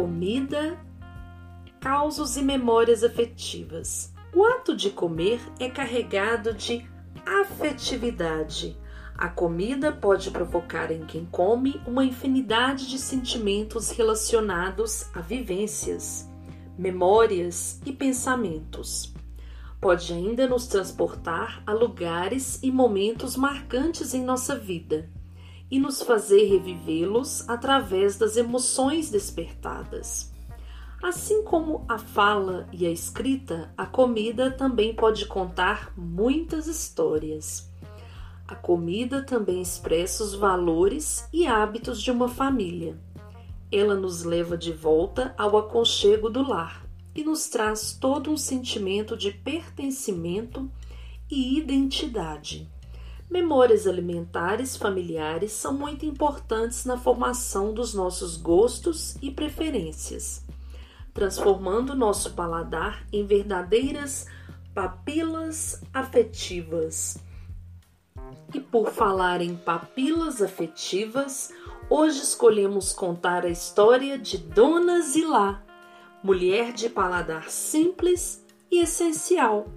comida, causos e memórias afetivas. O ato de comer é carregado de afetividade. A comida pode provocar em quem come uma infinidade de sentimentos relacionados a vivências, memórias e pensamentos. Pode ainda nos transportar a lugares e momentos marcantes em nossa vida e nos fazer revivê-los através das emoções despertadas. Assim como a fala e a escrita, a comida também pode contar muitas histórias. A comida também expressa os valores e hábitos de uma família. Ela nos leva de volta ao aconchego do lar e nos traz todo um sentimento de pertencimento e identidade. Memórias alimentares familiares são muito importantes na formação dos nossos gostos e preferências, transformando nosso paladar em verdadeiras papilas afetivas. E por falar em papilas afetivas, hoje escolhemos contar a história de Dona Zilá, mulher de paladar simples e essencial,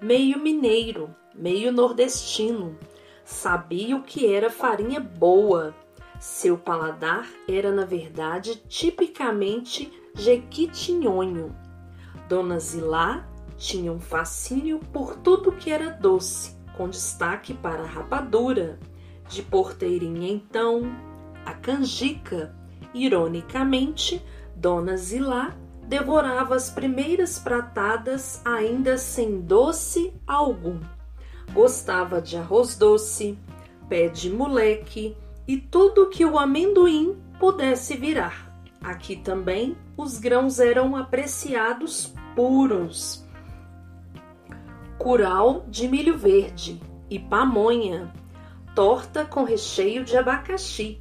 meio mineiro meio nordestino. Sabia o que era farinha boa. Seu paladar era, na verdade, tipicamente jequitinhonho. Dona Zilá tinha um fascínio por tudo que era doce, com destaque para a rapadura, de porteirinha então, a canjica. Ironicamente, Dona Zilá devorava as primeiras pratadas ainda sem doce algum. Gostava de arroz doce, pé de moleque e tudo que o amendoim pudesse virar. Aqui também os grãos eram apreciados puros. Curau de milho verde e pamonha, torta com recheio de abacaxi,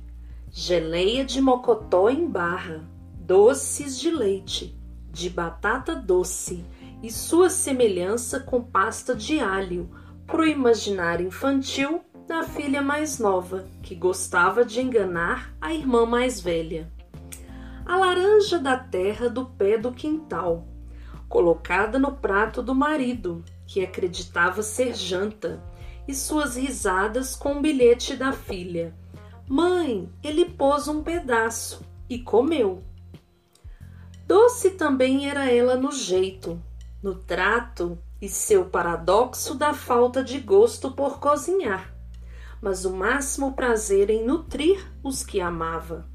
geleia de mocotó em barra, doces de leite, de batata doce e sua semelhança com pasta de alho para o imaginário infantil da filha mais nova, que gostava de enganar a irmã mais velha. A laranja da terra do pé do quintal, colocada no prato do marido, que acreditava ser janta, e suas risadas com o bilhete da filha. Mãe, ele pôs um pedaço e comeu. Doce também era ela no jeito, no trato e seu paradoxo da falta de gosto por cozinhar, mas o máximo prazer em nutrir os que amava,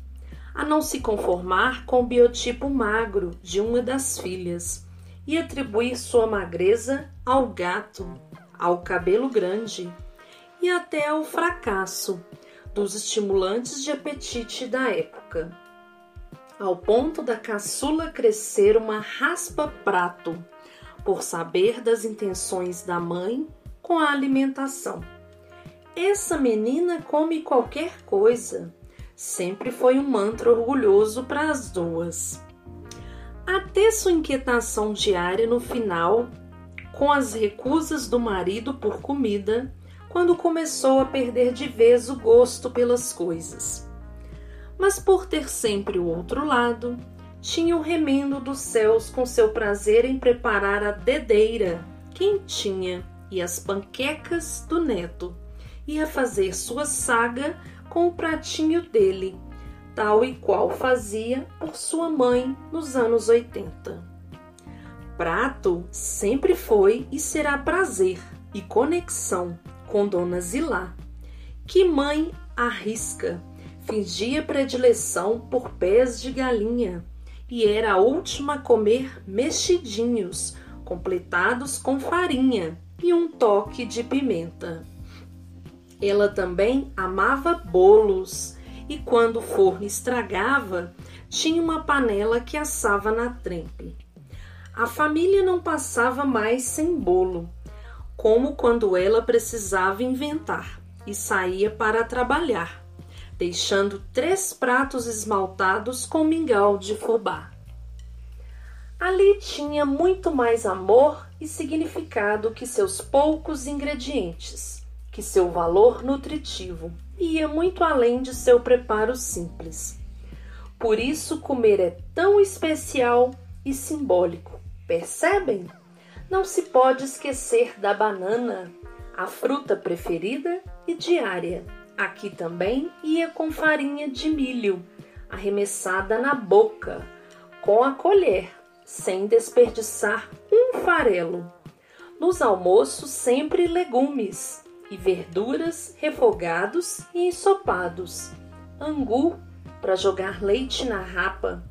a não se conformar com o biotipo magro de uma das filhas e atribuir sua magreza ao gato, ao cabelo grande e até ao fracasso dos estimulantes de apetite da época, ao ponto da caçula crescer uma raspa-prato por saber das intenções da mãe com a alimentação. Essa menina come qualquer coisa, sempre foi um mantra orgulhoso para as duas. Até sua inquietação diária no final, com as recusas do marido por comida, quando começou a perder de vez o gosto pelas coisas. Mas por ter sempre o outro lado, tinha o remendo dos céus com seu prazer em preparar a dedeira quentinha e as panquecas do neto, e a fazer sua saga com o pratinho dele, tal e qual fazia por sua mãe nos anos 80. Prato sempre foi e será prazer e conexão com Dona Zilá. Que mãe arrisca, fingia predileção por pés de galinha, e era a última a comer mexidinhos, completados com farinha e um toque de pimenta. Ela também amava bolos e quando o forno estragava, tinha uma panela que assava na trempe. A família não passava mais sem bolo, como quando ela precisava inventar e saía para trabalhar deixando três pratos esmaltados com mingau de fubá. Ali tinha muito mais amor e significado que seus poucos ingredientes, que seu valor nutritivo ia muito além de seu preparo simples. Por isso comer é tão especial e simbólico. Percebem? Não se pode esquecer da banana, a fruta preferida e diária. Aqui também ia com farinha de milho, arremessada na boca, com a colher, sem desperdiçar um farelo. Nos almoços, sempre legumes e verduras refogados e ensopados, angu para jogar leite na rapa,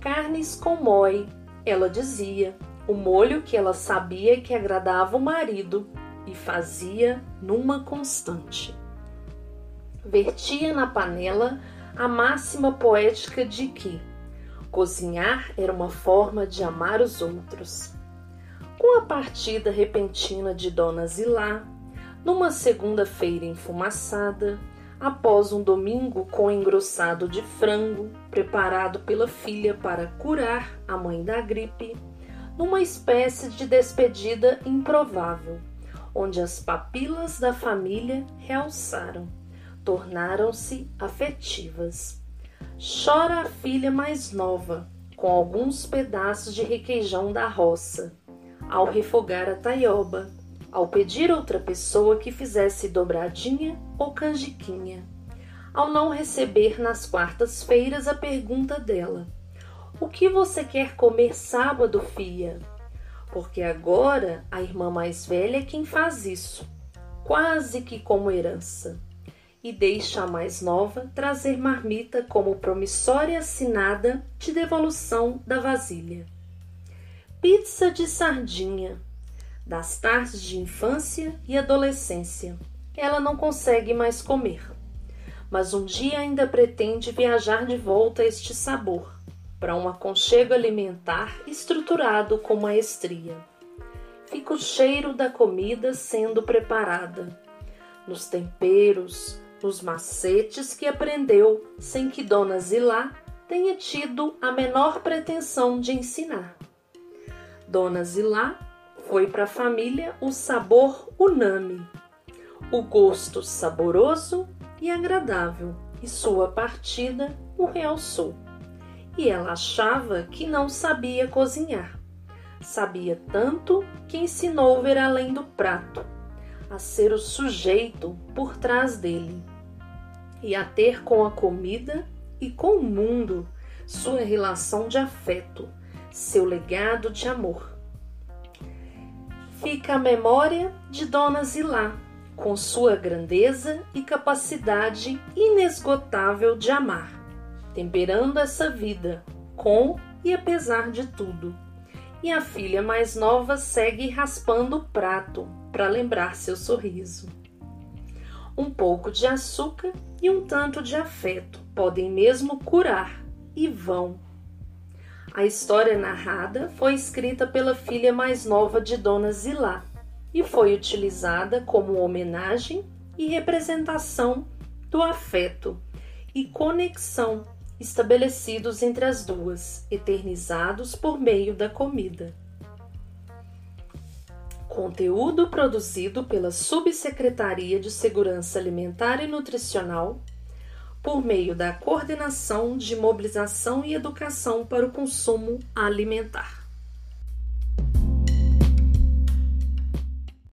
carnes com moi, ela dizia, o molho que ela sabia que agradava o marido e fazia numa constante. Vertia na panela a máxima poética de que cozinhar era uma forma de amar os outros. Com a partida repentina de Dona Zilá, numa segunda-feira enfumaçada, após um domingo com engrossado de frango, preparado pela filha para curar a mãe da gripe, numa espécie de despedida improvável, onde as papilas da família realçaram, tornaram-se afetivas. Chora a filha mais nova, com alguns pedaços de requeijão da roça, ao refogar a taioba, ao pedir outra pessoa que fizesse dobradinha ou canjiquinha, ao não receber nas quartas-feiras a pergunta dela: O que você quer comer sábado, filha? Porque agora a irmã mais velha é quem faz isso, quase que como herança, e deixa a mais nova trazer marmita como promissória assinada de devolução da vasilha. Pizza de sardinha das tardes de infância e adolescência. Ela não consegue mais comer, mas um dia ainda pretende viajar de volta a este sabor, para um aconchego alimentar estruturado com maestria. Fica o cheiro da comida sendo preparada, nos temperos, nos macetes que aprendeu sem que Dona Zilá tenha tido a menor pretensão de ensinar. Dona Zilá foi para a família o sabor unânime, o gosto saboroso e agradável, e sua partida o realçou. E ela achava que não sabia cozinhar. Sabia tanto que ensinou ver além do prato, a ser o sujeito por trás dele, e a ter com a comida e com o mundo sua relação de afeto, seu legado de amor fica a memória de Dona Zilá, com sua grandeza e capacidade inesgotável de amar, temperando essa vida com e apesar de tudo. E a filha mais nova segue raspando o prato para lembrar seu sorriso. Um pouco de açúcar e um tanto de afeto podem mesmo curar e vão a história narrada foi escrita pela filha mais nova de Dona Zilá e foi utilizada como homenagem e representação do afeto e conexão estabelecidos entre as duas, eternizados por meio da comida. Conteúdo produzido pela Subsecretaria de Segurança Alimentar e Nutricional por meio da coordenação de mobilização e educação para o consumo alimentar.